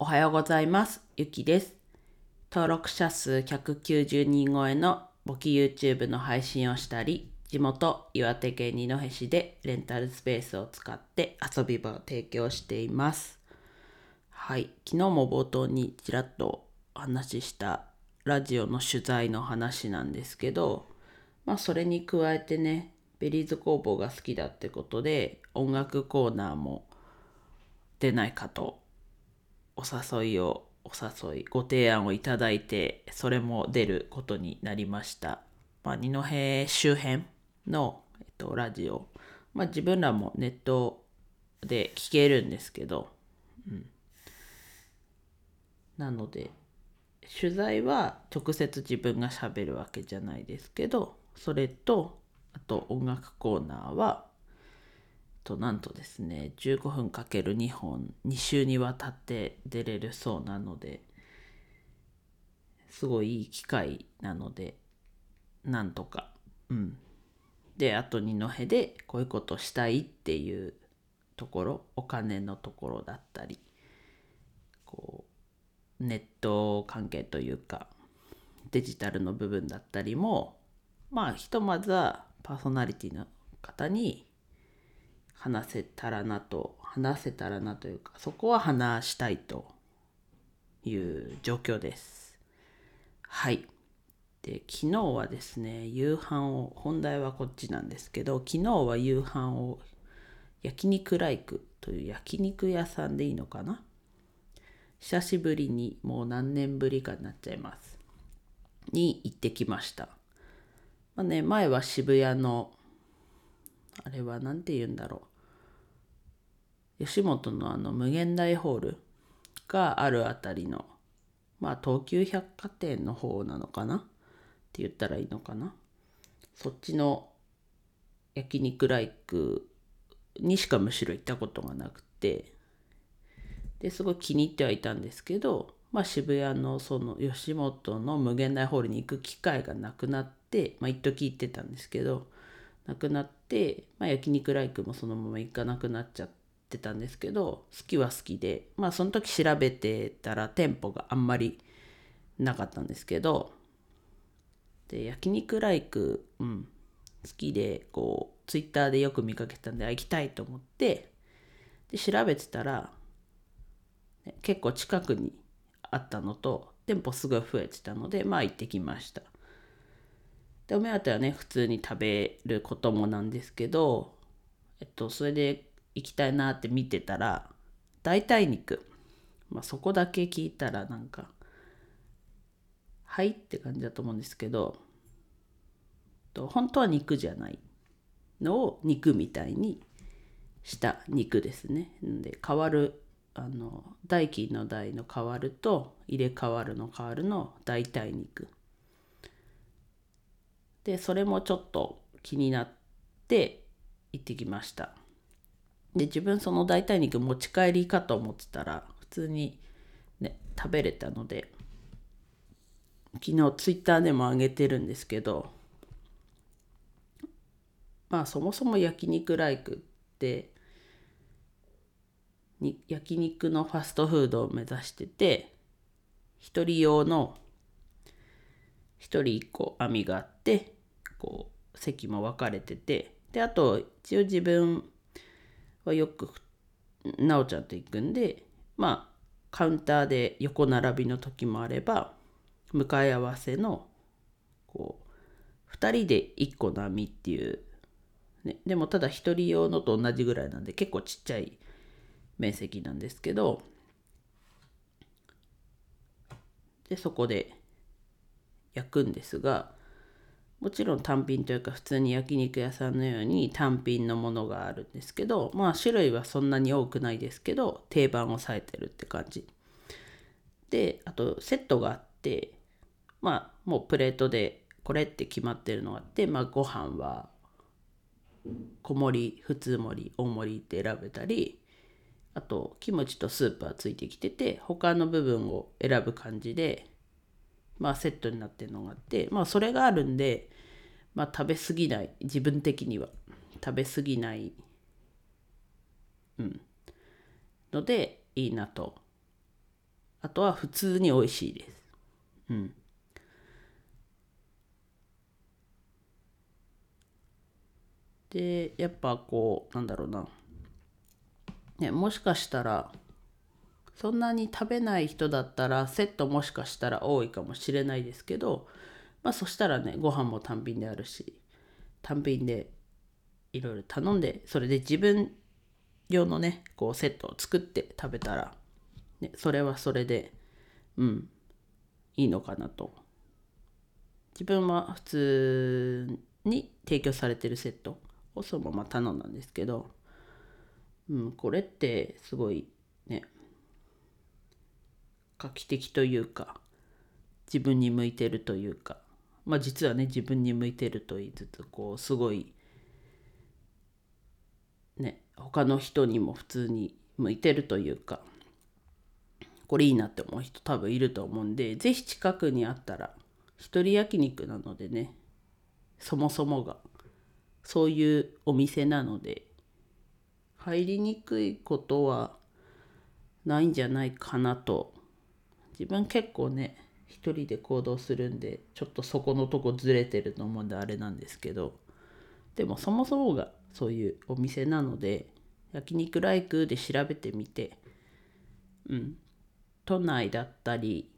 おはようございます。ゆきです。登録者数190人超えの簿記 YouTube の配信をしたり、地元岩手県二戸市でレンタルスペースを使って遊び場を提供しています。はい、昨日も冒頭にちらっとお話ししたラジオの取材の話なんですけど、まあそれに加えてね、ベリーズ工房が好きだってことで音楽コーナーも出ないかとお誘いをお誘いご提案をいただいてそれも出ることになりました、まあ、二戸周辺の、えっと、ラジオ、まあ、自分らもネットで聞けるんですけど、うん、なので取材は直接自分がしゃべるわけじゃないですけどそれとあと音楽コーナーはとなんとですね15分 ×2 本2週にわたって出れるそうなのですごいいい機会なのでなんとかうん。であと二戸でこういうことしたいっていうところお金のところだったりこうネット関係というかデジタルの部分だったりもまあひとまずはパーソナリティの方に話せたらなと話せたらなというかそこは話したいという状況です。はい。で昨日はですね夕飯を本題はこっちなんですけど昨日は夕飯を焼肉ライクという焼肉屋さんでいいのかな？久しぶりにもう何年ぶりかになっちゃいます。に行ってきました。まあね前は渋谷のあれは何て言うんだろう。吉本のあの無限大ホールがあるあたりのまあ東急百貨店の方なのかな？って言ったらいいのかな？そっちの焼肉ライクにしかむしろ行ったことがなくて。ですごい気に入ってはいたんですけどまあ渋谷のその吉本の無限大ホールに行く機会がなくなってまあ一時行ってたんですけどなくなって、まあ、焼肉ライクもそのまま行かなくなっちゃっててたんですけど好きは好きでまあその時調べてたら店舗があんまりなかったんですけどで焼肉ライク、うん、好きでこうツイッターでよく見かけたんで行きたいと思ってで調べてたら、結構近くにあったのと店舗すごい増えてたのでまあ行ってきました。でお目当てはね普通に食べることもなんですけどえっとそれで行きたいなって見てたら代替肉。まあそこだけ聞いたらなんかはいって感じだと思うんですけどと本当は肉じゃないのを肉みたいにした肉ですね。で変わるあの代金の代の変わると入れ替わるの変わるの代替肉。でそれもちょっと気になって行ってきました。で自分その代替肉持ち帰りかと思ってたら普通にね食べれたので昨日ツイッターでも上げてるんですけどまあそもそも焼肉ライクってに焼肉のファストフードを目指してて一人用の一人一個網があってこう席も分かれててであと一応自分はよくなおちゃんと行くんでまあカウンターで横並びの時もあれば向かい合わせのこう2人で1個の網っていう、ね、でもただ1人用のと同じぐらいなんで結構ちっちゃい面積なんですけどでそこで焼くんですがもちろん単品というか普通に焼肉屋さんのように単品のものがあるんですけどまあ種類はそんなに多くないですけど定番をさえてるって感じ。であとセットがあってまあもうプレートでこれって決まってるのがあってまあご飯は小盛り普通盛り大盛りって選べたりあとキムチとスープはついてきてて他の部分を選ぶ感じでまあセットになってるのがあってまあそれがあるんでまあ食べ過ぎない。自分的には。食べ過ぎない。うん。のでいいなと。あとは普通に美味しいです。うん。でやっぱこうなんだろうな。ねもしかしたらそんなに食べない人だったらセットもしかしたら多いかもしれないですけどまあそしたらねご飯も単品であるし単品でいろいろ頼んでそれで自分用のねこうセットを作って食べたら、ね、それはそれでうんいいのかなと。自分は普通に提供されてるセットをそのまま頼んだんですけど、うん、これってすごいね画期的というか自分に向いてるというか。まあ実はね自分に向いてると言いつつこうすごいね他の人にも普通に向いてるというか。これいいなって思う人多分いると思うんで是非近くにあったら一人焼肉なのでねそもそもがそういうお店なので入りにくいことはないんじゃないかなと自分結構ね一人で行動するんでちょっとそこのとこずれてると思うんであれなんですけどでもそもそもがそういうお店なので焼肉ライクで調べてみてうん都内だったり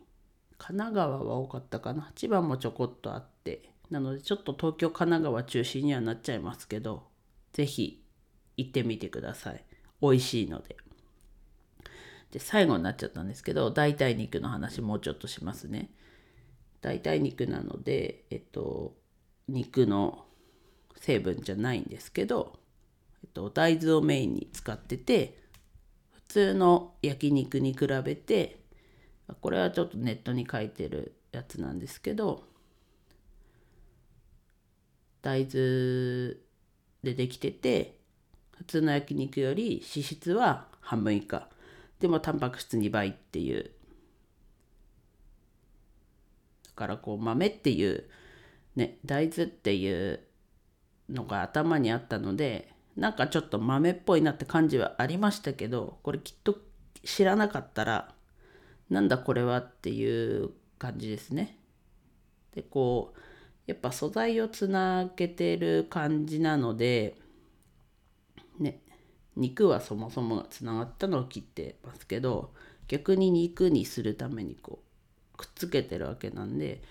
神奈川は多かったかな千葉もちょこっとあってなのでちょっと東京神奈川中心にはなっちゃいますけど是非行ってみてください美味しいので。で最後になっちゃったんですけど代替肉の話もうちょっとしますね。代替肉なのでえっと肉の成分じゃないんですけど、えっと、大豆をメインに使ってて普通の焼肉に比べてこれはちょっとネットに書いてるやつなんですけど大豆でできてて普通の焼肉より脂質は半分以下。でもタンパク質2倍っていうだからこう豆っていうね大豆っていうのが頭にあったのでなんかちょっと豆っぽいなって感じはありましたけどこれきっと知らなかったらなんだこれはっていう感じですね。でこうやっぱ素材をつなげてる感じなのでね肉はそもそもつながったのを切ってますけど逆に肉にするためにこうくっつけてるわけなんで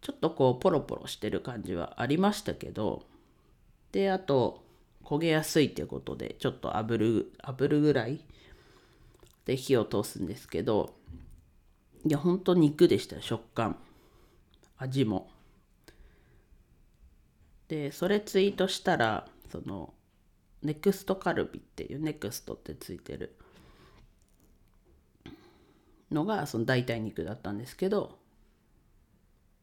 ちょっとこうポロポロしてる感じはありましたけどであと焦げやすいってことでちょっと炙る炙るぐらいで火を通すんですけどいやほんと肉でした食感。味も。でそれツイートしたらそのネクストカルビっていうネクストってついてるのがその代替肉だったんですけど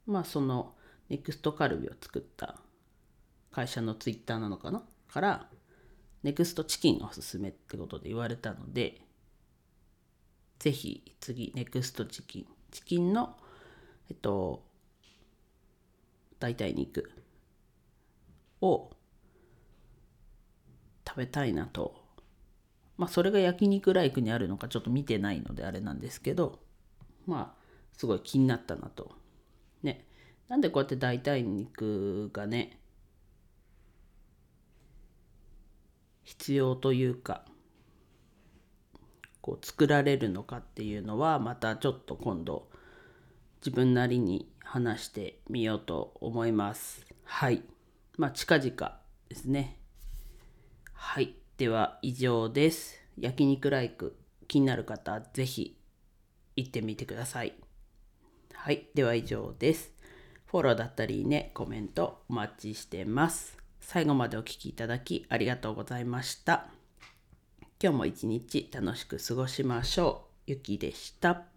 まあそのネクストカルビを作った会社のツイッターなのかな？からネクストチキンがおすすめってことで言われたのでぜひ次ネクストチキンチキンのえっと代替肉を食べたいなと。まあそれが焼肉ライクにあるのかちょっと見てないのであれなんですけど。まあすごい気になったなと。ね。なんでこうやって代替肉がね必要というかこう作られるのかっていうのはまたちょっと今度自分なりに話してみようと思います。はい。まあ近々ですね。はい。では以上です。焼肉ライク気になる方是非行ってみてください。はい。では以上です。フォローだったりねコメントお待ちしてます。最後までお聴きいただきありがとうございました。今日も一日楽しく過ごしましょう。ゆきでした。